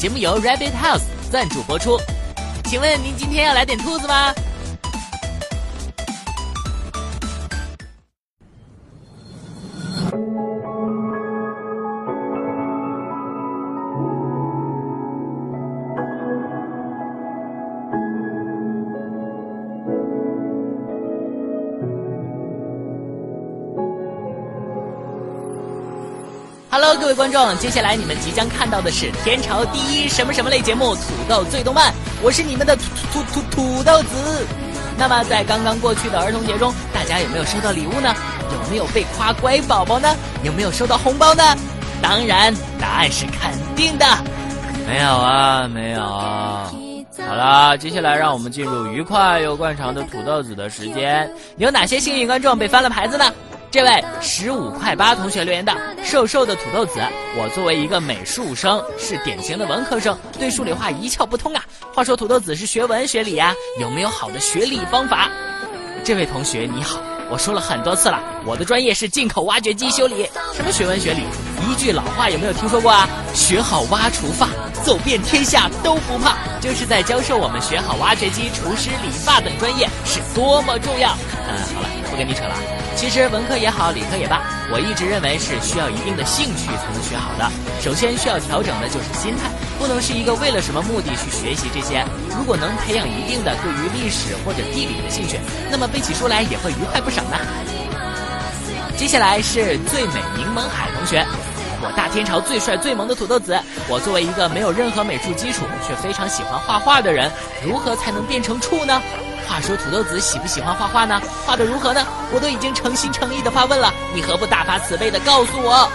节目由 Rabbit House 赞助播出，请问您今天要来点兔子吗？哈喽，各位观众，接下来你们即将看到的是天朝第一什么什么类节目《土豆最动漫》，我是你们的土土土土土豆子。那么在刚刚过去的儿童节中，大家有没有收到礼物呢？有没有被夸乖宝宝呢？有没有收到红包呢？当然，答案是肯定的。没有啊，没有。好了，接下来让我们进入愉快又惯常的土豆子的时间。有哪些幸运观众被翻了牌子呢？这位十五块八同学留言道：“瘦瘦的土豆子，我作为一个美术生，是典型的文科生，对数理化一窍不通啊。话说土豆子是学文学理呀，有没有好的学理方法？”这位同学你好，我说了很多次了，我的专业是进口挖掘机修理，什么学文学理？一句老话有没有听说过啊？学好挖除发，走遍天下都不怕，就是在教授我们学好挖掘机、厨师、理发等专业是多么重要。嗯，好了，不跟你扯了。其实文科也好，理科也罢，我一直认为是需要一定的兴趣才能学好的。首先需要调整的就是心态，不能是一个为了什么目的去学习这些。如果能培养一定的对于历史或者地理的兴趣，那么背起书来也会愉快不少呢。接下来是最美柠檬海同学，我大天朝最帅最萌的土豆子。我作为一个没有任何美术基础却非常喜欢画画的人，如何才能变成处呢？话说土豆子喜不喜欢画画呢？画的如何呢？我都已经诚心诚意的发问了，你何不大发慈悲的告诉我？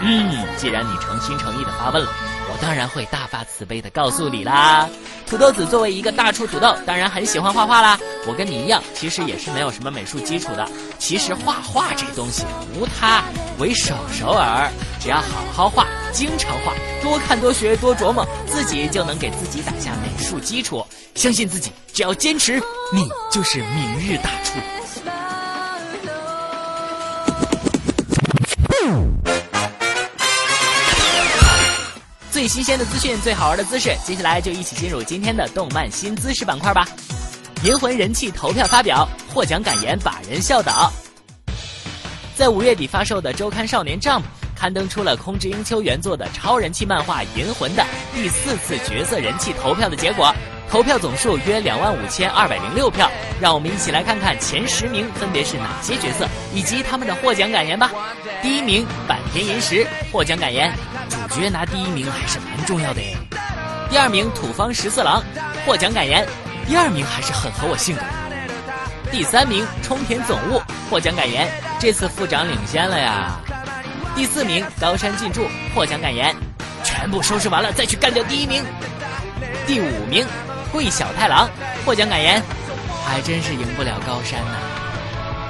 嗯，既然你诚心诚意的发问了。我当然会大发慈悲地告诉你啦！土豆子作为一个大厨土豆，当然很喜欢画画啦。我跟你一样，其实也是没有什么美术基础的。其实画画这东西，无他，唯手手尔。只要好好画，经常画，多看多学多琢磨，自己就能给自己打下美术基础。相信自己，只要坚持，你就是明日大厨。最新鲜的资讯，最好玩的姿势，接下来就一起进入今天的动漫新姿势板块吧。银魂人气投票发表，获奖感言把人笑倒。在五月底发售的周刊少年 Jump 刊登出了空之英秋原作的超人气漫画《银魂》的第四次角色人气投票的结果。投票总数约两万五千二百零六票，让我们一起来看看前十名分别是哪些角色以及他们的获奖感言吧。第一名坂田银时，获奖感言：主角拿第一名还是蛮重要的耶。第二名土方十四郎，获奖感言：第二名还是很合我性格。第三名冲田总务获奖感言：这次副长领先了呀。第四名高山进驻获奖感言：全部收拾完了再去干掉第一名。第五名。贵小太郎获奖感言，还真是赢不了高山呐。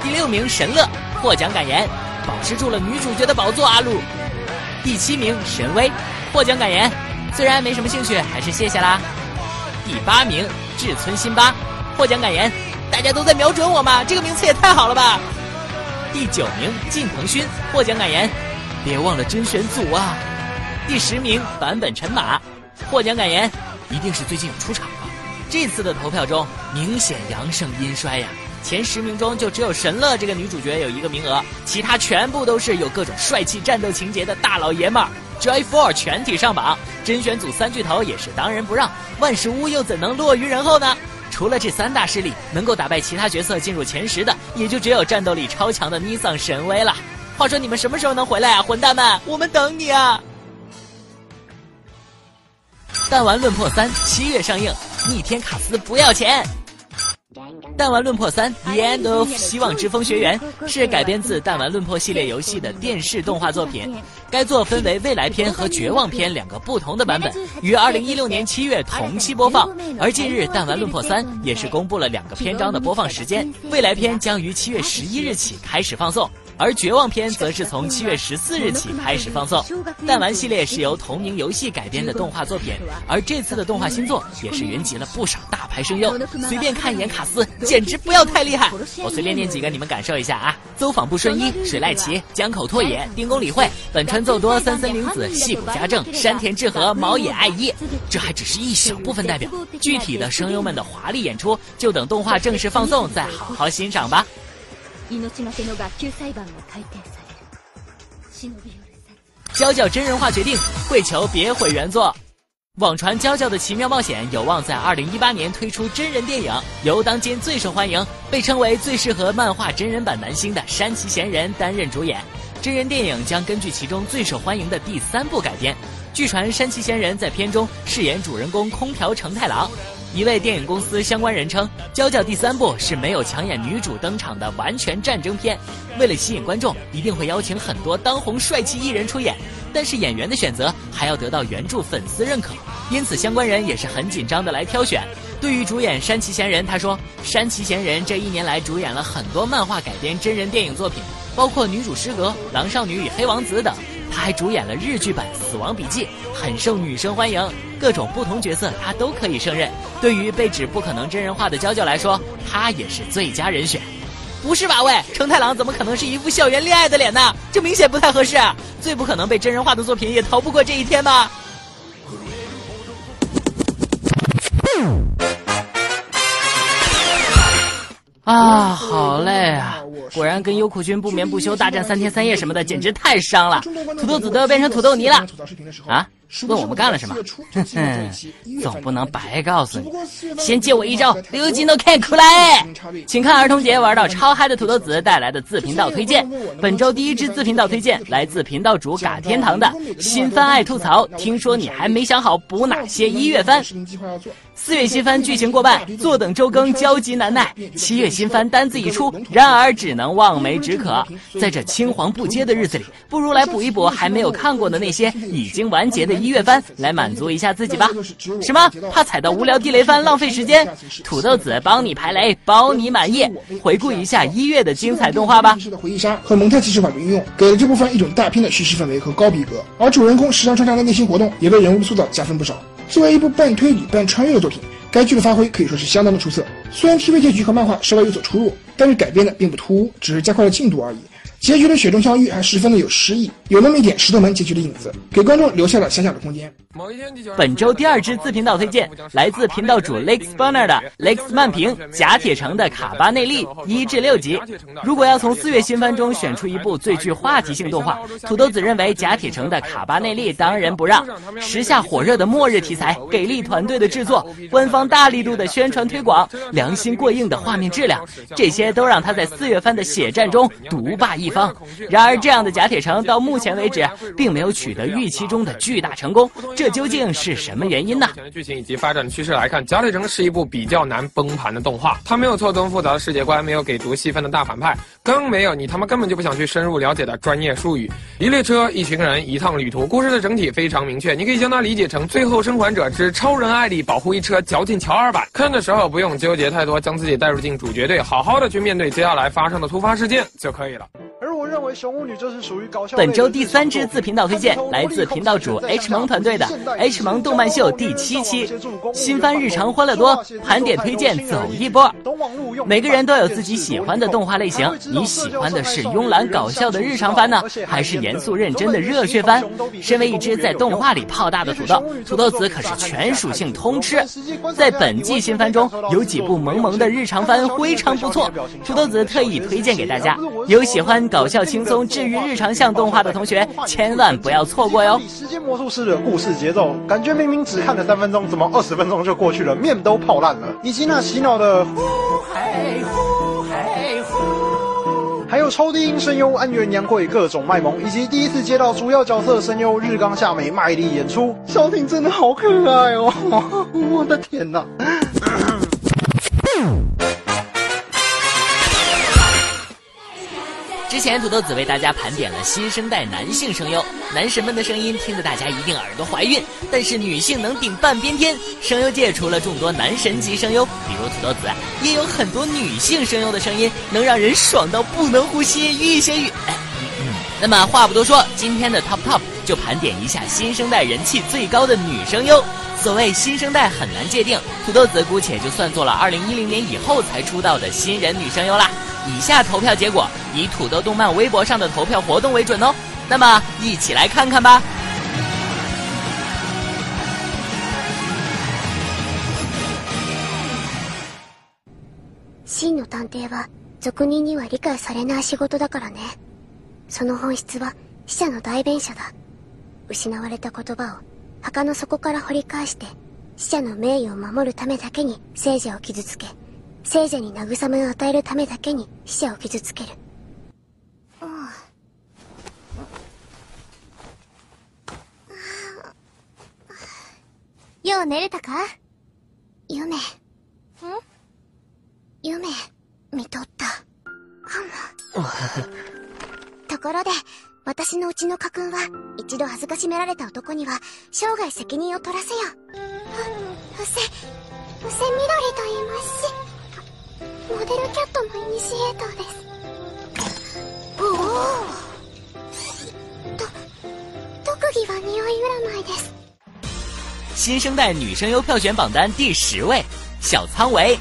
第六名神乐获奖感言，保持住了女主角的宝座阿露。第七名神威获奖感言，虽然没什么兴趣，还是谢谢啦。第八名志村辛巴获奖感言，大家都在瞄准我嘛，这个名次也太好了吧。第九名近藤勋获奖感言，别忘了真神组啊。第十名版本陈马获奖感言，一定是最近有出场。这次的投票中，明显阳盛阴衰呀！前十名中就只有神乐这个女主角有一个名额，其他全部都是有各种帅气战斗情节的大老爷们儿。Joy Four 全体上榜，甄选组三巨头也是当仁不让，万事屋又怎能落于人后呢？除了这三大势力，能够打败其他角色进入前十的，也就只有战斗力超强的 Nissan 神威了。话说你们什么时候能回来啊，混蛋们，我们等你啊！《弹丸论破三》七月上映。逆天卡斯不要钱，弹丸论破三 The End of 希望之风学园是改编自弹丸论破系列游戏的电视动画作品，该作分为未来篇和绝望篇两个不同的版本，于二零一六年七月同期播放。而近日，弹丸论破三也是公布了两个篇章的播放时间，未来篇将于七月十一日起开始放送。而绝望篇则是从七月十四日起开始放送。弹丸系列是由同名游戏改编的动画作品，而这次的动画新作也是云集了不少大牌声优。随便看一眼卡斯，简直不要太厉害！我随便念几个，你们感受一下啊。走访不顺一、水濑奇、江口拓也、丁宫理惠、本川奏多、三森林子、细谷家政、山田智和、毛野爱一，这还只是一小部分代表。具体的声优们的华丽演出，就等动画正式放送再好好欣赏吧。娇娇真人化决定，跪求别毁原作。网传《娇娇的奇妙冒险》有望在二零一八年推出真人电影，由当今最受欢迎、被称为最适合漫画真人版男星的山崎贤人担任主演。真人电影将根据其中最受欢迎的第三部改编。据传山崎贤人在片中饰演主人公空调成太郎。一位电影公司相关人称，《娇娇》第三部是没有抢眼女主登场的完全战争片，为了吸引观众，一定会邀请很多当红帅气艺人出演，但是演员的选择还要得到原著粉丝认可，因此相关人也是很紧张的来挑选。对于主演山崎贤人，他说：“山崎贤人这一年来主演了很多漫画改编真人电影作品，包括女主失格、狼少女与黑王子等。”他还主演了日剧版《死亡笔记》，很受女生欢迎。各种不同角色他都可以胜任。对于被指不可能真人化的娇娇来说，他也是最佳人选。不是吧，喂，成太郎怎么可能是一副校园恋爱的脸呢？这明显不太合适。最不可能被真人化的作品也逃不过这一天吧。啊，好累啊！果然跟优酷君不眠不休大战三天三夜什么的，简直太伤了。土豆子都要变成土豆泥了。啊，问我们干了什么？总不能白告诉你。先借我一招，溜金都看出来！请看儿童节玩到超嗨的土豆子带来的自频道推荐。本周第一支自频道推荐来自频道主嘎天堂的新番爱吐槽。听说你还没想好补哪些一月番？四月新番剧情过半，坐等周更焦急难耐。七月新番单子一出，然而只能望梅止渴。在这青黄不接的日子里，不如来补一补还没有看过的那些已经完结的一月番，来满足一下自己吧。什么？怕踩到无聊地雷番，浪费时间？土豆子帮你排雷，包你满意。回顾一下一月的精彩动画吧。回忆杀和蒙太奇手法的应用，给了这部番一种大片的叙事氛围和高逼格，而主人公时常穿插的内心活动，也为人物塑造加分不少。作为一部半推理半穿越的作品，该剧的发挥可以说是相当的出色。虽然 TV 结局和漫画稍微有所出入，但是改编的并不突兀，只是加快了进度而已。结局的雪中相遇还十分的有诗意，有那么一点石头门结局的影子，给观众留下了小小的空间。本周第二支自频道推荐来自频道主 l e x Burner 的 l e x 漫评《假铁城》的《卡巴内利》一至六集。如果要从四月新番中选出一部最具话题性动画，土豆子认为《假铁城》的《卡巴内利》当仁不让。时下火热的末日题材，给力团队的制作，官方大力度的宣传推广，良心过硬的画面质量，这些都让他在四月番的血战中独霸一。然而，这样的假铁城到目前为止并没有取得预期中的巨大成功，这究竟是什么原因呢？剧情以及发展趋势来看，假铁城是一部比较难崩盘的动画。它没有错综复杂的世界观，没有给足戏份的大反派，更没有你他妈根本就不想去深入了解的专业术语。一列车，一群人，一趟旅途，故事的整体非常明确，你可以将它理解成最后生还者之超人艾丽保护一车，嚼尽乔二版。看的时候不用纠结太多，将自己带入进主角队，好好的去面对接下来发生的突发事件就可以了。而我认为熊舞女这是属于搞笑本周第三支自频道推荐来自频道主 H 萌团队的 H 萌动漫秀第七期新番日常欢乐多盘点推荐走一波。每个人都有自己喜欢的动画类型，你喜欢的是慵懒搞笑的日常番呢，还是严肃认真的热血番？身为一只在动画里泡大的土豆，土豆子可是全属性通吃。在本季新番中有几部萌萌的日常番非常不错，土豆子特意推荐给大家。有喜欢。搞笑轻松治愈日常向动画的同学，千万不要错过哟！时间魔术师的故事节奏感觉明明只看了三分钟，怎么二十分钟就过去了，面都泡烂了。以及那洗脑的，还有超低音声优安源洋贵各种卖萌，以及第一次接到主要角色声优日冈夏美卖力演出，小婷真的好可爱哦！我的天哪！之前土豆子为大家盘点了新生代男性声优，男神们的声音听得大家一定耳朵怀孕。但是女性能顶半边天，声优界除了众多男神级声优，比如土豆子，也有很多女性声优的声音能让人爽到不能呼吸。御姐语，那么话不多说，今天的 top top 就盘点一下新生代人气最高的女声优。所谓新生代很难界定，土豆子姑且就算做了二零一零年以后才出道的新人女声优啦。以下投票结果以土豆动漫微博上的投票活动为准哦。那么，一起来看看吧。真の探偵は俗人には理解されない仕事だからねその本質は死者の代弁者だ失われた言葉を墓の底から掘り返して死者の名誉を守るためだけに聖者を傷つけ聖者に慰めを与えるためだけに死者を傷つける。よう寝れたか夢。ん夢、見とった。かも。ところで、私のうちの家訓は、一度恥ずかしめられた男には、生涯責任を取らせよ。う、うせ、うせみどりと言いますし。モデルキャットのイニシエーターですおおです新生代女声优票选榜单第十位，小仓唯。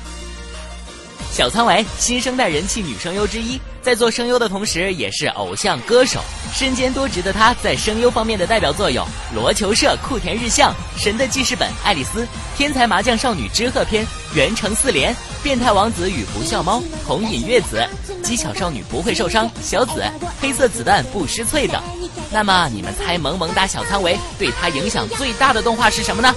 小仓唯，新生代人气女声优之一，在做声优的同时，也是偶像歌手。身兼多职的他在声优方面的代表作有《罗球社》、《酷田日向》、《神的记事本》、《爱丽丝》、《天才麻将少女之鹤篇》、《原城四连》、《变态王子与不笑猫》、《红隐月子》、《机巧少女不会受伤》、《小紫》、《黑色子弹不失脆等。那么，你们猜萌萌哒小仓唯对他影响最大的动画是什么呢？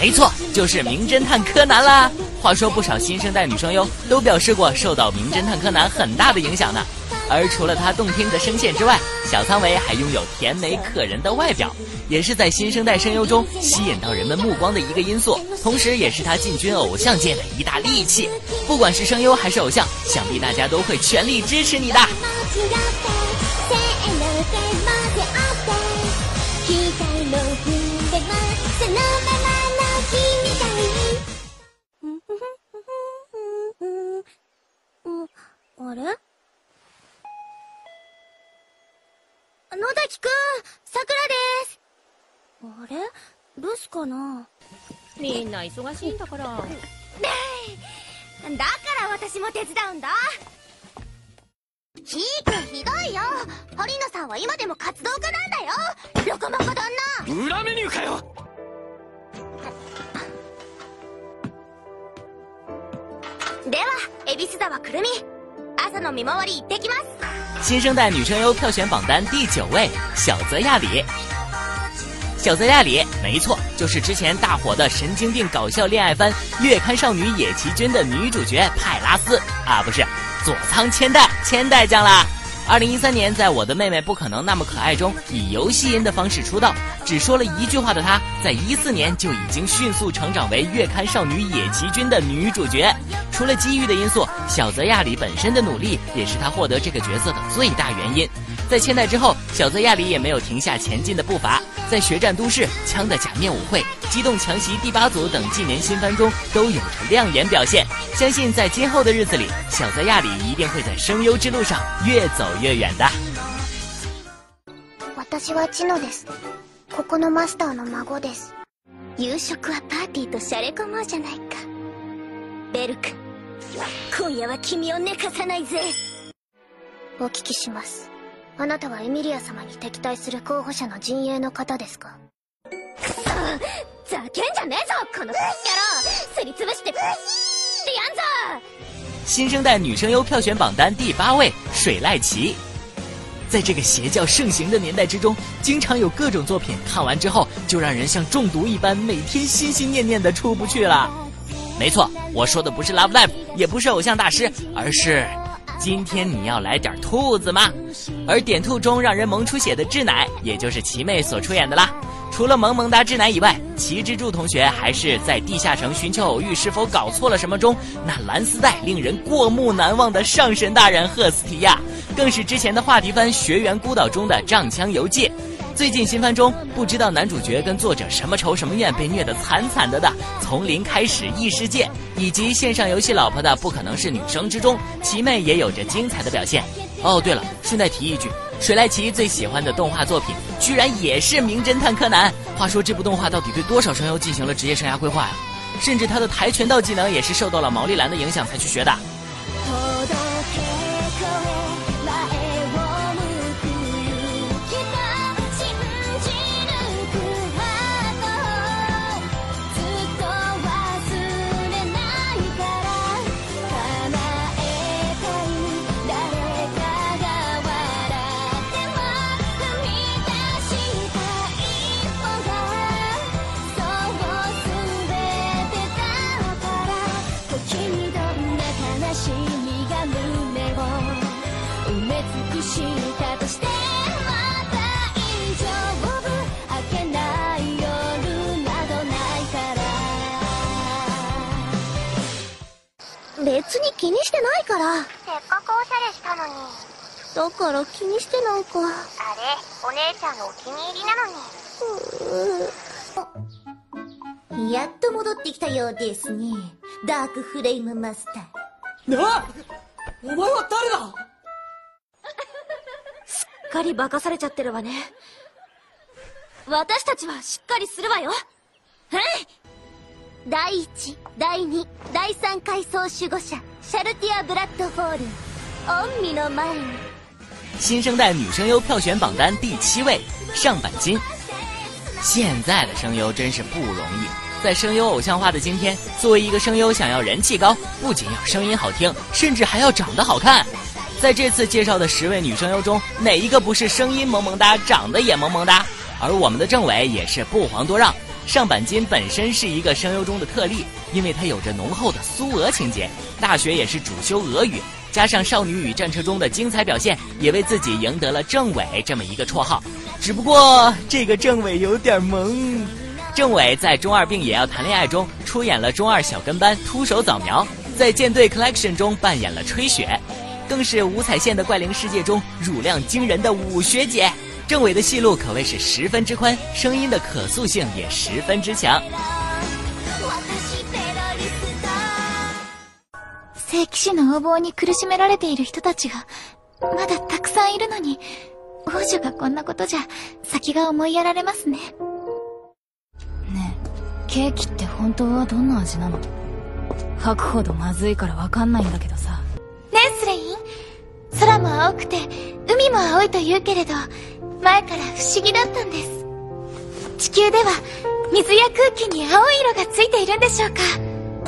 没错，就是《名侦探柯南》啦。话说，不少新生代女生哟都表示过受到《名侦探柯南》很大的影响呢。而除了他动听的声线之外，小仓唯还拥有甜美可人的外表，也是在新生代声优中吸引到人们目光的一个因素，同时也是他进军偶像界的一大利器。不管是声优还是偶像，想必大家都会全力支持你的。嗯哼野崎くん、さくらです。あれ留守かなみんな忙しいんだから。だから私も手伝うんだ。ひーくんひどいよ堀野さんは今でも活動家なんだよロコモコ旦那裏メニューかよでは恵比寿沢くるみ朝の見回り行ってきます新生代女声优票选榜单第九位，小泽亚里。小泽亚里，没错，就是之前大火的神经病搞笑恋爱番《月刊少女野崎君》的女主角派拉斯啊，不是，佐仓千代，千代酱啦。二零一三年，在我的妹妹不可能那么可爱中以游戏音的方式出道，只说了一句话的她，在一四年就已经迅速成长为月刊少女野崎君的女主角。除了机遇的因素，小泽亚里本身的努力也是她获得这个角色的最大原因。在千代之后，小泽亚里也没有停下前进的步伐，在《血战都市》《枪的假面舞会》《机动强袭第八组》等近年新番中都有着亮眼表现。相信在今后的日子里，小泽亚里一定会在声优之路上越走越远的。我是千代，这里今夜あなたはエミリア様に敵対する候補者の陣営の方ですか。そう、座んじゃねえぞこのスイッチャー！して、ういーって新生代女声优票选榜单第八位，水濑奇。在这个邪教盛行的年代之中，经常有各种作品，看完之后就让人像中毒一般，每天心心念念的出不去了。没错，我说的不是 Love Live，也不是偶像大师，而是。今天你要来点兔子吗？而点兔中让人萌出血的智乃，也就是奇妹所出演的啦。除了萌萌哒智乃以外，齐之柱同学还是在地下城寻求偶遇是否搞错了什么中那蓝丝带令人过目难忘的上神大人赫斯提亚，更是之前的话题番《学园孤岛》中的仗枪游记。最近新番中，不知道男主角跟作者什么仇什么怨，被虐得惨惨的的，《从零开始异世界》以及线上游戏老婆的不可能是女生之中，奇妹也有着精彩的表现。哦，对了，顺带提一句，水濑奇最喜欢的动画作品居然也是《名侦探柯南》。话说这部动画到底对多少声优进行了职业生涯规划呀？甚至他的跆拳道技能也是受到了毛利兰的影响才去学的。から気にしてないかあれお姉ちゃんのお気に入りなのにやっと戻ってきたようですねダークフレイムマスターなっお前は誰だ すっかり化かされちゃってるわね私たちはしっかりするわよはい第1第2第3階層守護者シャルティア・ブラッドフォール御身の前に新生代女声优票选榜单第七位，上板金。现在的声优真是不容易，在声优偶像化的今天，作为一个声优，想要人气高，不仅要声音好听，甚至还要长得好看。在这次介绍的十位女声优中，哪一个不是声音萌萌哒，长得也萌萌哒？而我们的政委也是不遑多让。上板金本身是一个声优中的特例，因为他有着浓厚的苏俄情结，大学也是主修俄语。加上《少女与战车》中的精彩表现，也为自己赢得了“政委”这么一个绰号。只不过这个政委有点萌。政委在《中二病也要谈恋爱》中出演了中二小跟班秃手早苗，在《舰队 Collection》中扮演了吹雪，更是《五彩线的怪灵世界》中乳量惊人的武学姐。政委的戏路可谓是十分之宽，声音的可塑性也十分之强。聖騎士の横暴に苦しめられている人たちが、まだたくさんいるのに、王女がこんなことじゃ、先が思いやられますね。ねえ、ケーキって本当はどんな味なの吐くほどまずいからわかんないんだけどさ。ねえ、スレイン。空も青くて、海も青いと言うけれど、前から不思議だったんです。地球では、水や空気に青い色がついているんでしょうか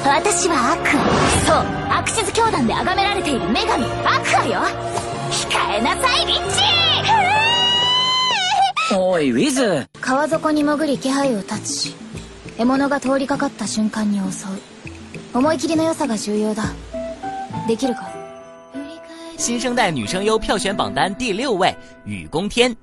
私はアクアそうアクシズ教団で崇められている女神アクアよ控えなさいリッチおいウィズ川底に潜り気配を断ち獲物が通りかかった瞬間に襲う思い切りの良さが重要だできるか新生代女声優票选榜单第六位，雨宫天。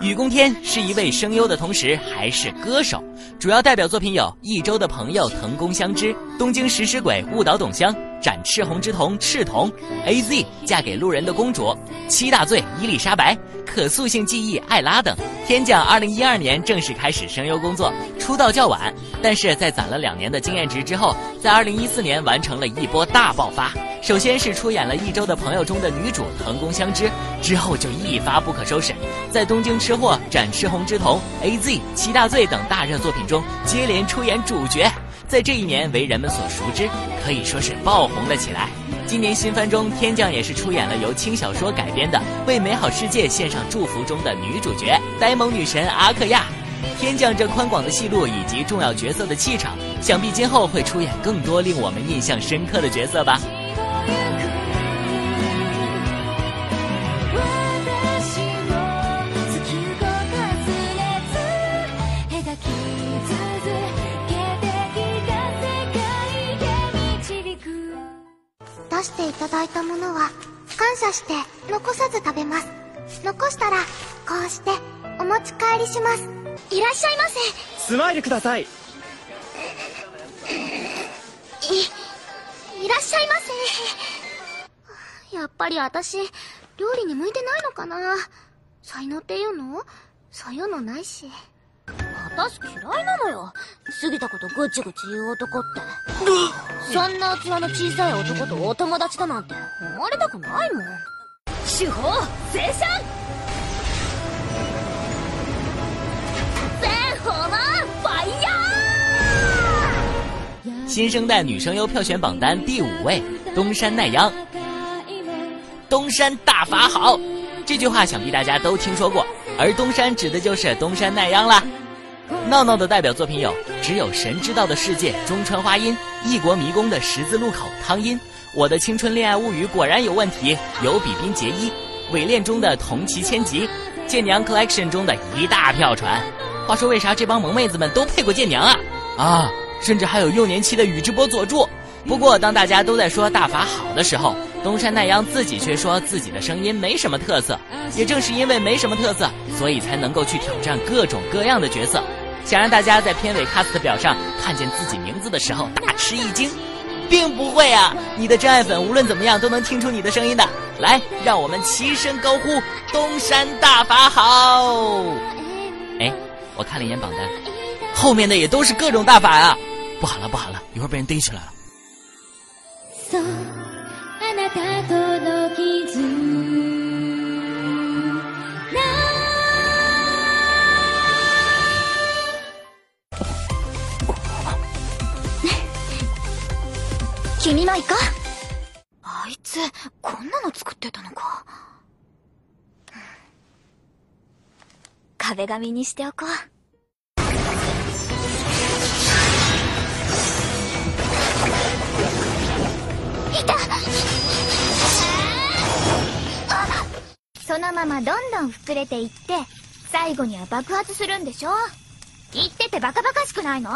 雨宫天是一位声优的同时还是歌手，主要代表作品有《一周的朋友》藤宫香织、《东京食尸鬼》雾岛董香、《斩赤红之瞳》赤瞳、《A.Z. 嫁给路人的公主》七大罪伊丽莎白、《可塑性记忆》艾拉等。天降二零一二年正式开始声优工作，出道较晚，但是在攒了两年的经验值之后，在二零一四年完成了一波大爆发。首先是出演了《一周的朋友》中的女主藤宫香织，之后就一发不可收拾，在《东京吃货》《斩赤红之瞳》《A Z》《七大罪》等大热作品中接连出演主角，在这一年为人们所熟知，可以说是爆红了起来。今年新番中，天降也是出演了由轻小说改编的《为美好世界献上祝福》中的女主角呆萌女神阿克亚。天降这宽广的戏路以及重要角色的气场，想必今后会出演更多令我们印象深刻的角色吧。出していただいたものは感謝して残さず食べます残したらこうしてお持ち帰りしますいらっしゃいませスマイルくださいいいらっしゃいませやっぱり私料理に向いてないのかな才能っていうのそういうのないし。タス嫌いなのよ。過ぎたことぐちぐち言う男って。そんな器の小さい男とお友達だなんてれたくないもん。手法、新生代女声优票选榜单第五位，东山奈央。东山大法好，这句话想必大家都听说过，而东山指的就是东山奈央了。闹闹的代表作品有《只有神知道的世界》中川花音，《异国迷宫的十字路口》汤音，《我的青春恋爱物语果然有问题》有比滨结衣，《伪恋》中的同崎千吉，《舰娘》collection 中的一大票船。话说为啥这帮萌妹子们都配过舰娘啊？啊，甚至还有幼年期的宇智波佐助。不过当大家都在说大法好的时候，东山奈央自己却说自己的声音没什么特色。也正是因为没什么特色，所以才能够去挑战各种各样的角色。想让大家在片尾 cast 表上看见自己名字的时候大吃一惊，并不会啊！你的真爱粉无论怎么样都能听出你的声音的。来，让我们齐声高呼“东山大法好”！哎，我看了一眼榜单，后面的也都是各种大法啊！不好了，不好了，一会儿被人逮起来了。君も行こうあいつこんなの作ってたのか壁紙にしておこうそのままどんどん膨れていって最後には爆発するんでしょ言っててバカバカしくないの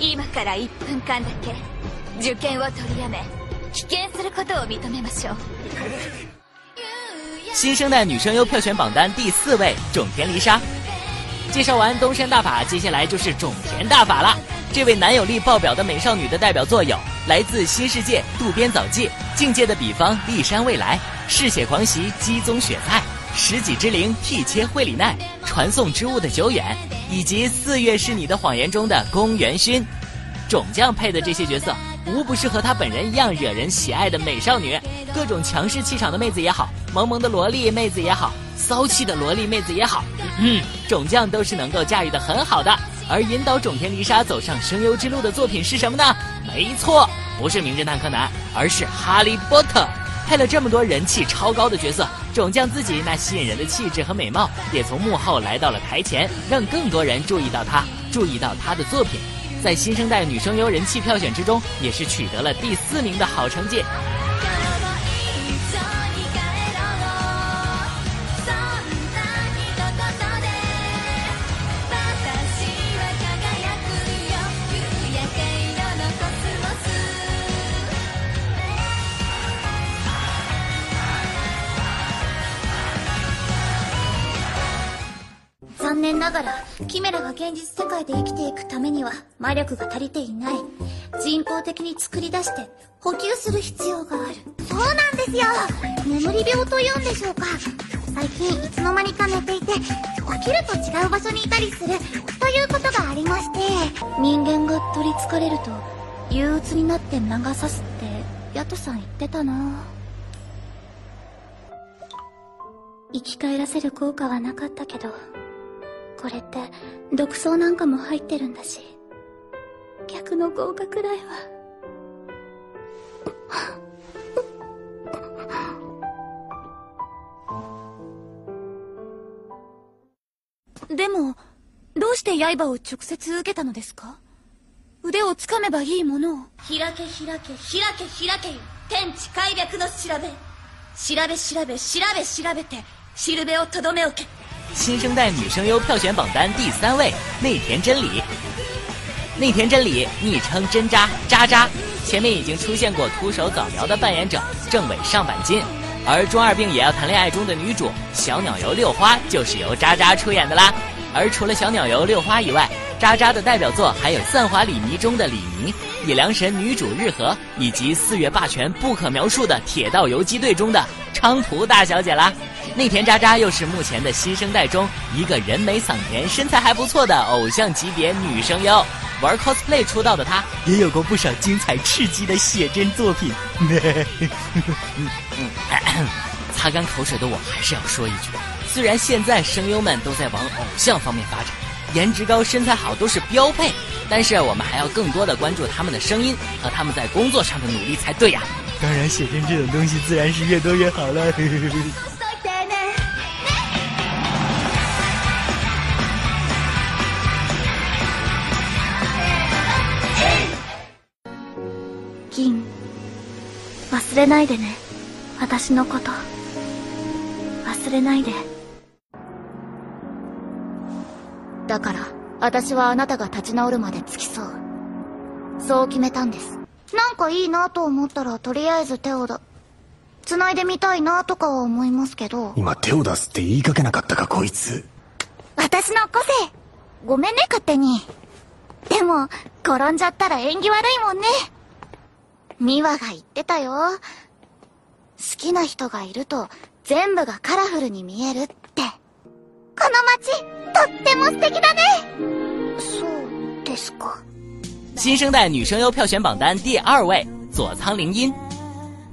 今から1分間だけ受験を取りやめ。棄権することを認めましょう。新生代女声优票选榜单第四位种田梨沙。介绍完东山大法，接下来就是种田大法了。这位男友力爆表的美少女的代表作有《来自新世界》渡边早纪，《境界的彼方》立山未来，《嗜血狂袭》鸡宗雪菜，《十几之灵》替切惠里奈，《传送之物的久远》以及《四月是你的谎言》中的宫元勋，种将配的这些角色。无不是和她本人一样惹人喜爱的美少女，各种强势气场的妹子也好，萌萌的萝莉妹子也好，骚气的萝莉妹子也好，嗯，种将都是能够驾驭的很好的。而引导种田梨沙走上声优之路的作品是什么呢？没错，不是《名侦探柯南》，而是《哈利波特》。配了这么多人气超高的角色，种将自己那吸引人的气质和美貌也从幕后来到了台前，让更多人注意到他，注意到他的作品。在新生代女声优人气票选之中，也是取得了第四名的好成绩。キメラが現実世界で生きていくためには魔力が足りていない人工的に作り出して補給する必要があるそうなんですよ眠り病というんでしょうか最近いつの間にか寝ていて起きると違う場所にいたりするということがありまして人間が取りつかれると憂鬱になって魔が差すってヤトさん言ってたな生き返らせる効果はなかったけどこれって毒草なんかも入ってるんだし客の合格だよ。はでもどうして刃を直接受けたのですか腕をつかめばいいものを開け開け開け開けよ天地開闢の調べ調べ調べ調べ調べてしるべをとどめおけ新生代女声优票选榜单第三位内田真理。内田真理昵称真渣渣渣，前面已经出现过《徒手早苗》的扮演者郑伟上坂金，而《中二病也要谈恋爱》中的女主小鸟游六花就是由渣渣出演的啦，而除了小鸟游六花以外。渣渣的代表作还有《散华李尼》中的李尼，《野良神》女主日和，以及《四月霸权》不可描述的铁道游击队中的昌蒲大小姐啦。内田渣渣又是目前的新生代中一个人美嗓甜、身材还不错的偶像级别女声优。玩 cosplay 出道的她，也有过不少精彩刺激的写真作品。擦干口水的我还是要说一句：虽然现在声优们都在往偶像方面发展。颜值高、身材好都是标配，但是我们还要更多的关注他们的声音和他们在工作上的努力才对呀。当然，写真这种东西自然是越多越好了。金，忘れないでね。私のこと忘れないで。だから私はあなたが立ち直るまで付き添うそう決めたんですなんかいいなと思ったらとりあえず手をだ繋いでみたいなとかは思いますけど今手を出すって言いかけなかったかこいつ私の個性ごめんね勝手にでも転んじゃったら縁起悪いもんね美和が言ってたよ好きな人がいると全部がカラフルに見えるって这个街市，とても素敵だね。そうですか。新生代女声优票选榜单第二位，佐仓绫音。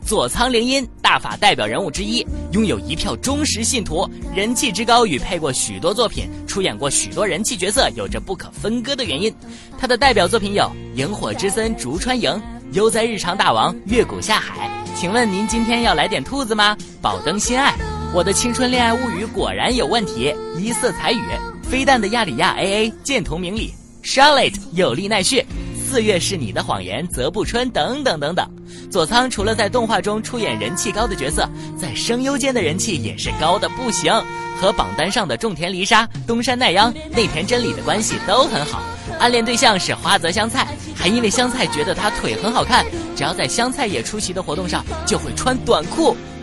佐仓绫音，大法代表人物之一，拥有一票忠实信徒，人气之高与配过许多作品、出演过许多人气角色有着不可分割的原因。她的代表作品有《萤火之森》、《竹川萤》、《悠哉日常大王》、《月谷下海》。请问您今天要来点兔子吗？宝灯心爱。我的青春恋爱物语果然有问题。一色彩羽，飞弹的亚里亚。A A 剑童明里，Charlotte 有利奈绪，四月是你的谎言泽布春等等等等。佐仓除了在动画中出演人气高的角色，在声优间的人气也是高的不行，和榜单上的种田梨沙、东山奈央、内田真理的关系都很好。暗恋对象是花泽香菜，还因为香菜觉得她腿很好看，只要在香菜也出席的活动上就会穿短裤。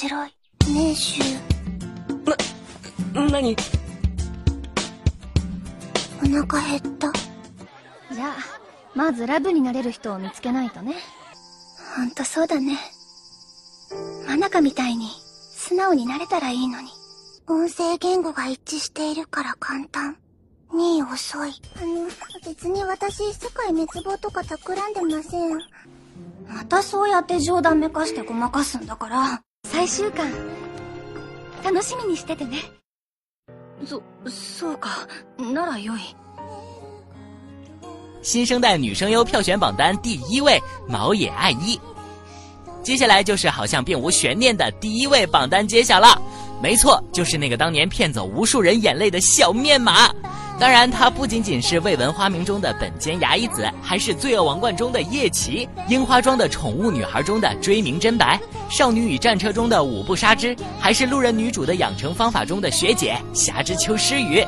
白い名手な何お腹減ったじゃあまずラブになれる人を見つけないとねほんとそうだね真中みたいに素直になれたらいいのに音声言語が一致しているから簡単2位遅いあの別に私世界滅亡とか企んでませんまたそうやって冗談めかしてごまかすんだから来週間，楽しみにしててね。そ、そうか、なら良い。新生代女声优票选榜单第一位，毛野爱一。接下来就是好像并无悬念的第一位榜单揭晓了。没错，就是那个当年骗走无数人眼泪的小面马。当然，她不仅仅是《未闻花名》中的本间芽衣子，还是《罪恶王冠》中的夜琪，《樱花庄的宠物女孩》中的追名真白，《少女与战车》中的五步杀之，还是《路人女主的养成方法》中的学姐霞之秋诗雨。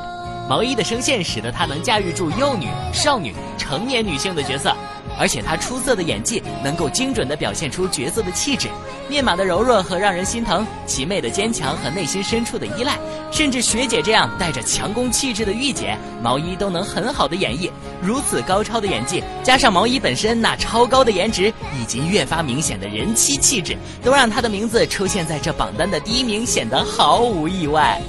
毛衣的声线使得她能驾驭住幼女、少女、成年女性的角色。而且他出色的演技，能够精准地表现出角色的气质，面马的柔弱和让人心疼，齐妹的坚强和内心深处的依赖，甚至学姐这样带着强攻气质的御姐毛衣都能很好的演绎。如此高超的演技，加上毛衣本身那超高的颜值以及越发明显的人妻气质，都让她的名字出现在这榜单的第一名显得毫无意外。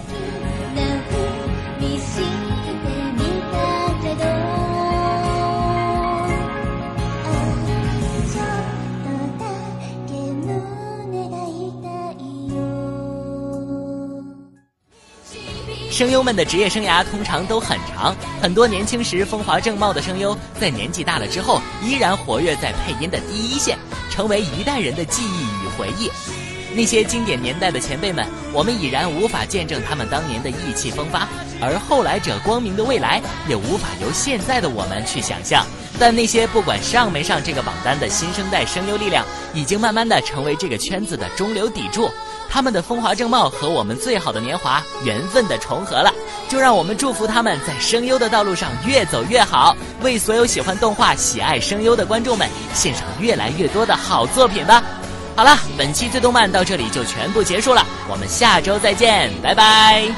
声优们的职业生涯通常都很长，很多年轻时风华正茂的声优，在年纪大了之后依然活跃在配音的第一线，成为一代人的记忆与回忆。那些经典年代的前辈们，我们已然无法见证他们当年的意气风发，而后来者光明的未来也无法由现在的我们去想象。但那些不管上没上这个榜单的新生代声优力量，已经慢慢的成为这个圈子的中流砥柱。他们的风华正茂和我们最好的年华缘分的重合了，就让我们祝福他们在声优的道路上越走越好，为所有喜欢动画、喜爱声优的观众们献上越来越多的好作品吧。好了，本期最动漫到这里就全部结束了，我们下周再见，拜拜。